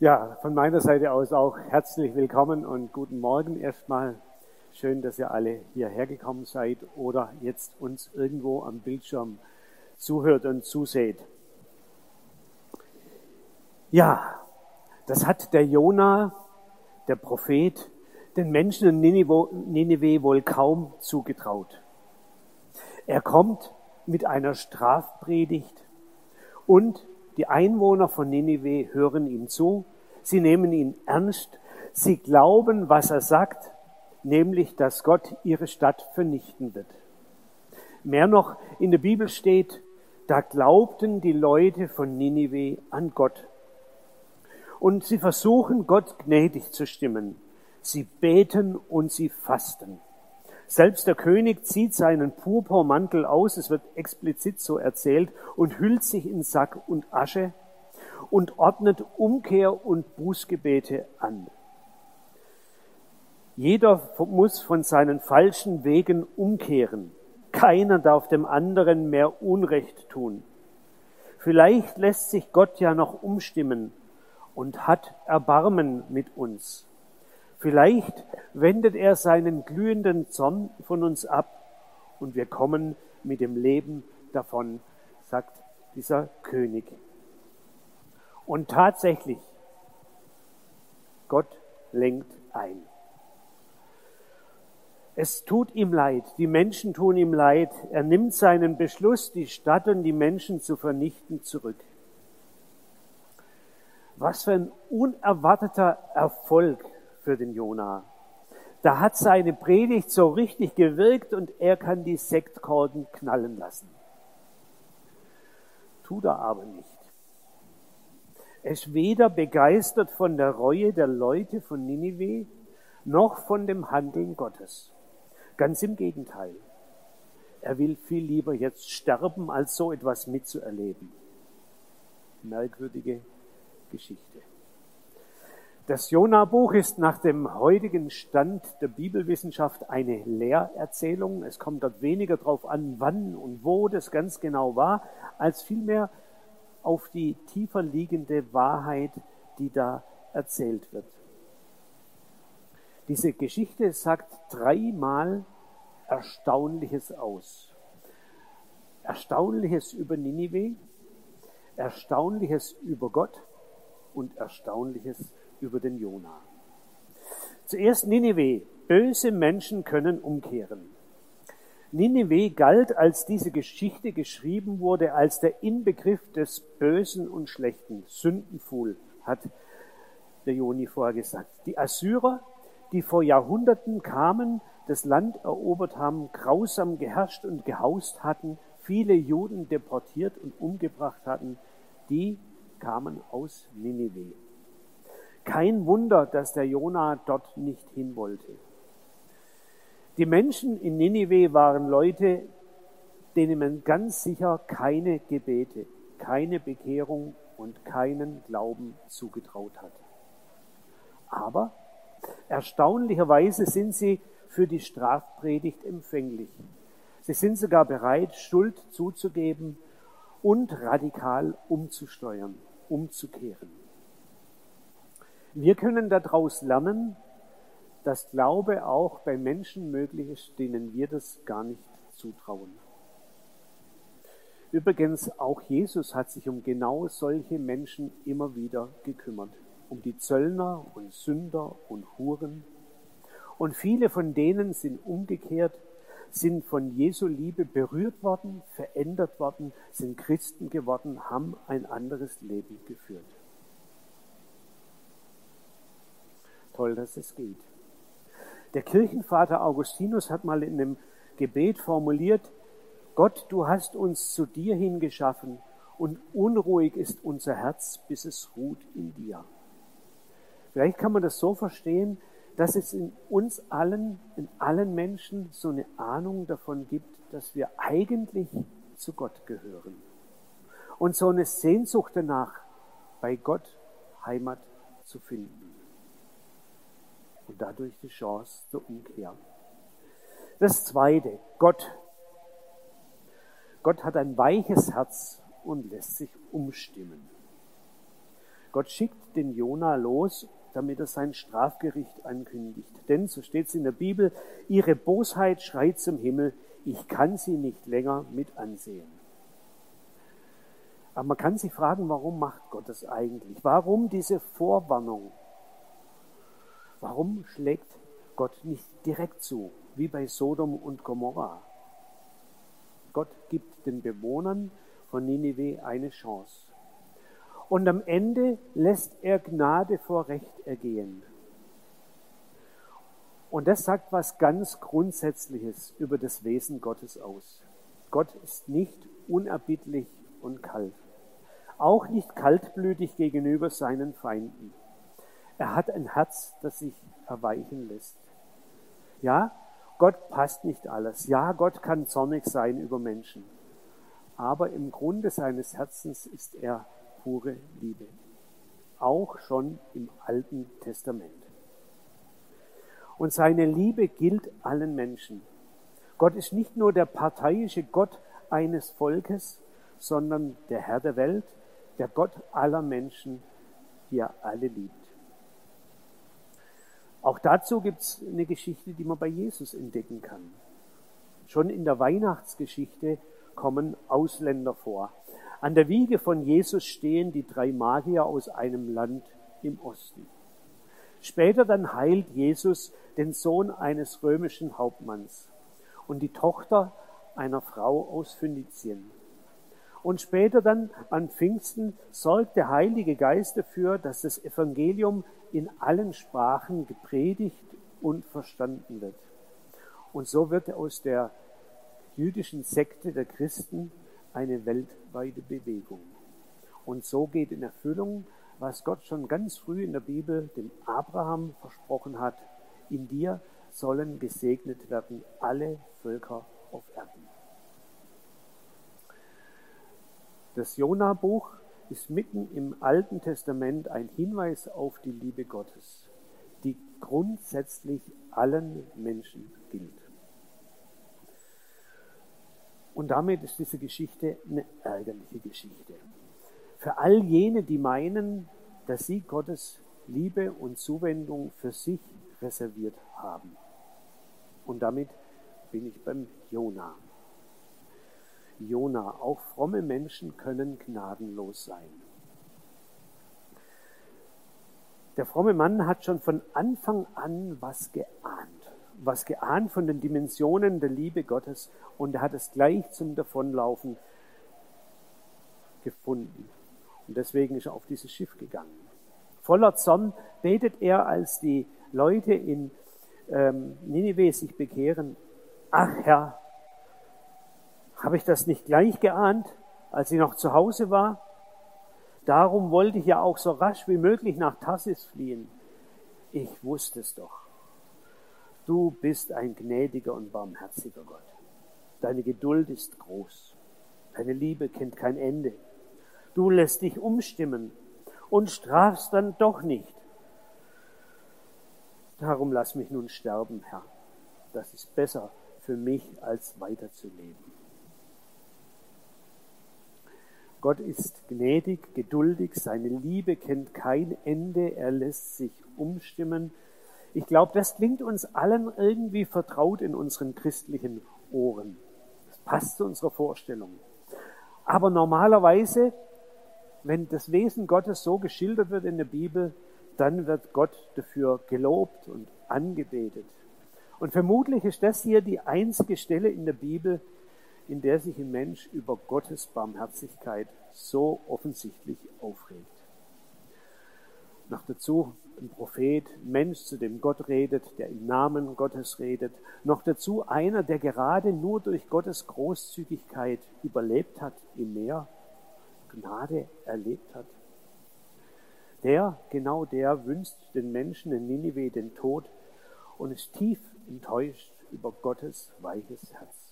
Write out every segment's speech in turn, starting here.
Ja, von meiner Seite aus auch herzlich willkommen und guten Morgen erstmal. Schön, dass ihr alle hierher gekommen seid oder jetzt uns irgendwo am Bildschirm zuhört und zuseht. Ja, das hat der Jona, der Prophet, den Menschen in Nineveh wohl kaum zugetraut. Er kommt mit einer Strafpredigt und die Einwohner von Ninive hören ihm zu, sie nehmen ihn ernst, sie glauben, was er sagt, nämlich, dass Gott ihre Stadt vernichten wird. Mehr noch, in der Bibel steht, da glaubten die Leute von Ninive an Gott. Und sie versuchen, Gott gnädig zu stimmen. Sie beten und sie fasten. Selbst der König zieht seinen Purpurmantel aus, es wird explizit so erzählt, und hüllt sich in Sack und Asche und ordnet Umkehr und Bußgebete an. Jeder muss von seinen falschen Wegen umkehren. Keiner darf dem anderen mehr Unrecht tun. Vielleicht lässt sich Gott ja noch umstimmen und hat Erbarmen mit uns. Vielleicht wendet er seinen glühenden Zorn von uns ab und wir kommen mit dem Leben davon, sagt dieser König. Und tatsächlich, Gott lenkt ein. Es tut ihm leid, die Menschen tun ihm leid. Er nimmt seinen Beschluss, die Stadt und die Menschen zu vernichten, zurück. Was für ein unerwarteter Erfolg für den Jona. Da hat seine Predigt so richtig gewirkt und er kann die Sektkorken knallen lassen. Tut er aber nicht. Er ist weder begeistert von der Reue der Leute von Ninive noch von dem Handeln Gottes. Ganz im Gegenteil. Er will viel lieber jetzt sterben, als so etwas mitzuerleben. Merkwürdige Geschichte. Das Jona-Buch ist nach dem heutigen Stand der Bibelwissenschaft eine Lehrerzählung. Es kommt dort weniger darauf an, wann und wo das ganz genau war, als vielmehr auf die tiefer liegende Wahrheit, die da erzählt wird. Diese Geschichte sagt dreimal Erstaunliches aus. Erstaunliches über Ninive, Erstaunliches über Gott und Erstaunliches über den Jona. Zuerst Ninive. Böse Menschen können umkehren. Ninive galt, als diese Geschichte geschrieben wurde, als der Inbegriff des Bösen und Schlechten. Sündenfuhl, hat der Joni vorher gesagt. Die Assyrer, die vor Jahrhunderten kamen, das Land erobert haben, grausam geherrscht und gehaust hatten, viele Juden deportiert und umgebracht hatten, die kamen aus Ninive. Kein Wunder, dass der Jona dort nicht hin wollte. Die Menschen in Ninive waren Leute, denen man ganz sicher keine Gebete, keine Bekehrung und keinen Glauben zugetraut hat. Aber erstaunlicherweise sind sie für die Strafpredigt empfänglich. Sie sind sogar bereit, Schuld zuzugeben und radikal umzusteuern, umzukehren. Wir können daraus lernen, dass Glaube auch bei Menschen möglich ist, denen wir das gar nicht zutrauen. Übrigens, auch Jesus hat sich um genau solche Menschen immer wieder gekümmert. Um die Zöllner und Sünder und Huren. Und viele von denen sind umgekehrt, sind von Jesu Liebe berührt worden, verändert worden, sind Christen geworden, haben ein anderes Leben geführt. Toll, dass es geht. Der Kirchenvater Augustinus hat mal in einem Gebet formuliert, Gott, du hast uns zu dir hingeschaffen und unruhig ist unser Herz, bis es ruht in dir. Vielleicht kann man das so verstehen, dass es in uns allen, in allen Menschen so eine Ahnung davon gibt, dass wir eigentlich zu Gott gehören. Und so eine Sehnsucht danach, bei Gott Heimat zu finden dadurch die Chance zur Umkehr. Das Zweite, Gott. Gott hat ein weiches Herz und lässt sich umstimmen. Gott schickt den Jona los, damit er sein Strafgericht ankündigt. Denn, so steht es in der Bibel, ihre Bosheit schreit zum Himmel, ich kann sie nicht länger mit ansehen. Aber man kann sich fragen, warum macht Gott das eigentlich? Warum diese Vorwarnung? Warum schlägt Gott nicht direkt zu, wie bei Sodom und Gomorra? Gott gibt den Bewohnern von Ninive eine Chance. Und am Ende lässt er Gnade vor Recht ergehen. Und das sagt was ganz Grundsätzliches über das Wesen Gottes aus. Gott ist nicht unerbittlich und kalt auch nicht kaltblütig gegenüber seinen Feinden. Er hat ein Herz, das sich erweichen lässt. Ja, Gott passt nicht alles. Ja, Gott kann zornig sein über Menschen. Aber im Grunde seines Herzens ist er pure Liebe. Auch schon im Alten Testament. Und seine Liebe gilt allen Menschen. Gott ist nicht nur der parteiische Gott eines Volkes, sondern der Herr der Welt, der Gott aller Menschen, die er alle liebt. Auch dazu gibt es eine Geschichte, die man bei Jesus entdecken kann. Schon in der Weihnachtsgeschichte kommen Ausländer vor. An der Wiege von Jesus stehen die drei Magier aus einem Land im Osten. Später dann heilt Jesus den Sohn eines römischen Hauptmanns und die Tochter einer Frau aus Phönizien. Und später dann an Pfingsten sorgt der Heilige Geist dafür, dass das Evangelium in allen Sprachen gepredigt und verstanden wird. Und so wird aus der jüdischen Sekte der Christen eine weltweite Bewegung. Und so geht in Erfüllung, was Gott schon ganz früh in der Bibel dem Abraham versprochen hat, in dir sollen gesegnet werden alle Völker auf Erden. Das Jona-Buch ist mitten im Alten Testament ein Hinweis auf die Liebe Gottes, die grundsätzlich allen Menschen gilt. Und damit ist diese Geschichte eine ärgerliche Geschichte. Für all jene, die meinen, dass sie Gottes Liebe und Zuwendung für sich reserviert haben. Und damit bin ich beim Jona. Jona. Auch fromme Menschen können gnadenlos sein. Der fromme Mann hat schon von Anfang an was geahnt. Was geahnt von den Dimensionen der Liebe Gottes und er hat es gleich zum Davonlaufen gefunden. Und deswegen ist er auf dieses Schiff gegangen. Voller Zorn betet er, als die Leute in ähm, Ninive sich bekehren, ach Herr, habe ich das nicht gleich geahnt, als ich noch zu Hause war? Darum wollte ich ja auch so rasch wie möglich nach Tassis fliehen. Ich wusste es doch. Du bist ein gnädiger und barmherziger Gott. Deine Geduld ist groß. Deine Liebe kennt kein Ende. Du lässt dich umstimmen und strafst dann doch nicht. Darum lass mich nun sterben, Herr. Das ist besser für mich, als weiterzuleben. Gott ist gnädig, geduldig, seine Liebe kennt kein Ende, er lässt sich umstimmen. Ich glaube, das klingt uns allen irgendwie vertraut in unseren christlichen Ohren. Das passt zu unserer Vorstellung. Aber normalerweise, wenn das Wesen Gottes so geschildert wird in der Bibel, dann wird Gott dafür gelobt und angebetet. Und vermutlich ist das hier die einzige Stelle in der Bibel, in der sich ein Mensch über Gottes Barmherzigkeit so offensichtlich aufregt. Noch dazu ein Prophet, ein Mensch, zu dem Gott redet, der im Namen Gottes redet. Noch dazu einer, der gerade nur durch Gottes Großzügigkeit überlebt hat im Meer, Gnade erlebt hat. Der, genau der, wünscht den Menschen in Ninive den Tod und ist tief enttäuscht über Gottes weiches Herz.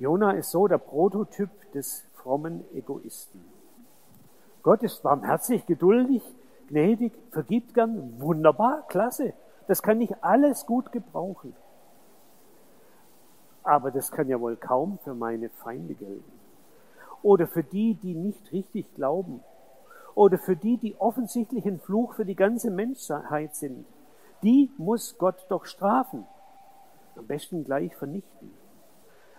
Jona ist so der Prototyp des frommen Egoisten. Gott ist barmherzig, geduldig, gnädig, vergibt gern. Wunderbar, klasse. Das kann ich alles gut gebrauchen. Aber das kann ja wohl kaum für meine Feinde gelten. Oder für die, die nicht richtig glauben. oder für die, die offensichtlich ein Fluch für die ganze Menschheit sind, die muss Gott doch strafen. Am besten gleich vernichten.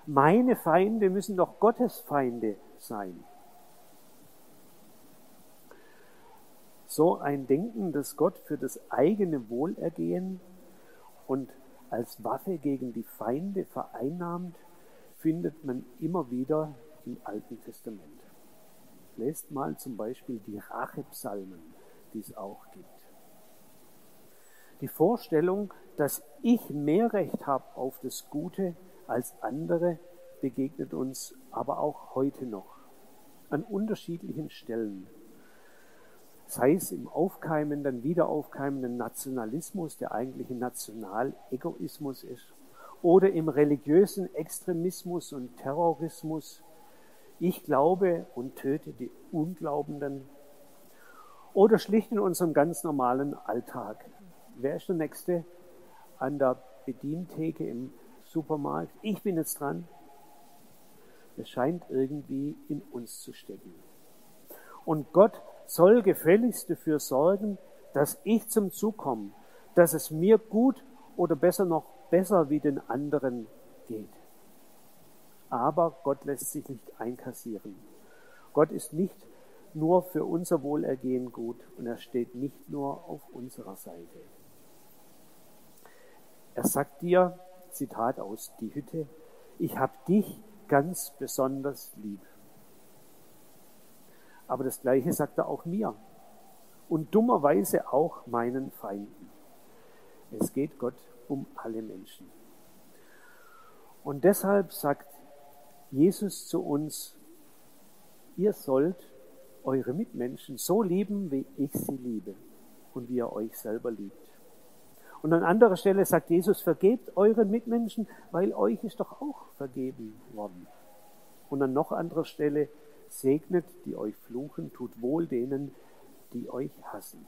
Meine Feinde müssen doch Gottes Feinde sein. So ein Denken, das Gott für das eigene Wohlergehen und als Waffe gegen die Feinde vereinnahmt, findet man immer wieder im Alten Testament. Lest mal zum Beispiel die Rachepsalmen, die es auch gibt. Die Vorstellung, dass ich mehr Recht habe auf das Gute als andere, begegnet uns aber auch heute noch an unterschiedlichen Stellen. Sei es im aufkeimenden, wiederaufkeimenden Nationalismus, der eigentlich ein Nationalegoismus ist, oder im religiösen Extremismus und Terrorismus. Ich glaube und töte die Unglaubenden. Oder schlicht in unserem ganz normalen Alltag. Wer ist der Nächste an der Bedientheke im Supermarkt? Ich bin jetzt dran. Es scheint irgendwie in uns zu stecken. Und Gott soll gefälligst dafür sorgen, dass ich zum Zug komme, dass es mir gut oder besser noch besser wie den anderen geht. Aber Gott lässt sich nicht einkassieren. Gott ist nicht nur für unser Wohlergehen gut und er steht nicht nur auf unserer Seite. Er sagt dir, Zitat aus Die Hütte, ich habe dich ganz besonders lieb. Aber das Gleiche sagt er auch mir und dummerweise auch meinen Feinden. Es geht Gott um alle Menschen. Und deshalb sagt Jesus zu uns, ihr sollt eure Mitmenschen so lieben, wie ich sie liebe und wie ihr euch selber liebt. Und an anderer Stelle sagt Jesus, vergebt euren Mitmenschen, weil euch ist doch auch vergeben worden. Und an noch anderer Stelle, segnet, die euch fluchen, tut wohl denen, die euch hassen.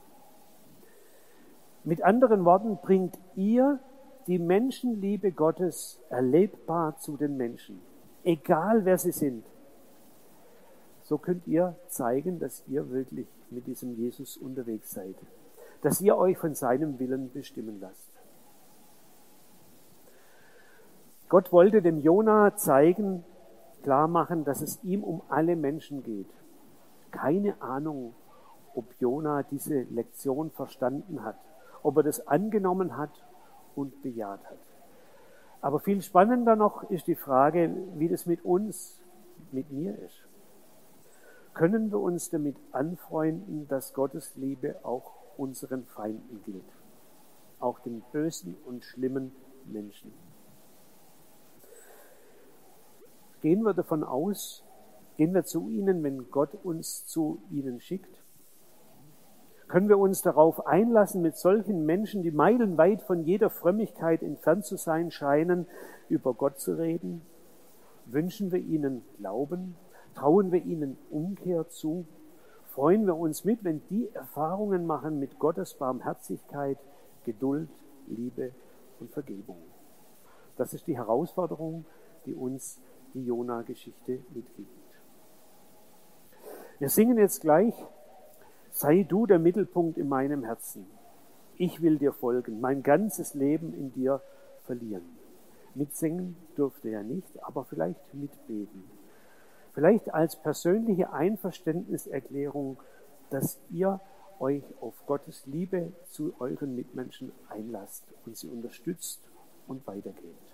Mit anderen Worten, bringt ihr die Menschenliebe Gottes erlebbar zu den Menschen, egal wer sie sind. So könnt ihr zeigen, dass ihr wirklich mit diesem Jesus unterwegs seid, dass ihr euch von seinem Willen bestimmen lasst. Gott wollte dem Jona zeigen, klar machen, dass es ihm um alle Menschen geht. Keine Ahnung, ob Jona diese Lektion verstanden hat, ob er das angenommen hat und bejaht hat. Aber viel spannender noch ist die Frage, wie das mit uns, mit mir ist. Können wir uns damit anfreunden, dass Gottes Liebe auch unseren Feinden gilt, auch den bösen und schlimmen Menschen? Gehen wir davon aus, gehen wir zu ihnen, wenn Gott uns zu ihnen schickt? Können wir uns darauf einlassen, mit solchen Menschen, die meilenweit von jeder Frömmigkeit entfernt zu sein scheinen, über Gott zu reden? Wünschen wir ihnen Glauben? Trauen wir ihnen Umkehr zu? Freuen wir uns mit, wenn die Erfahrungen machen mit Gottes Barmherzigkeit, Geduld, Liebe und Vergebung? Das ist die Herausforderung, die uns die Jona-Geschichte mitgibt. Wir singen jetzt gleich, sei du der Mittelpunkt in meinem Herzen. Ich will dir folgen, mein ganzes Leben in dir verlieren. Mitsingen dürfte er nicht, aber vielleicht mitbeten. Vielleicht als persönliche Einverständniserklärung, dass ihr euch auf Gottes Liebe zu euren Mitmenschen einlasst und sie unterstützt und weitergeht.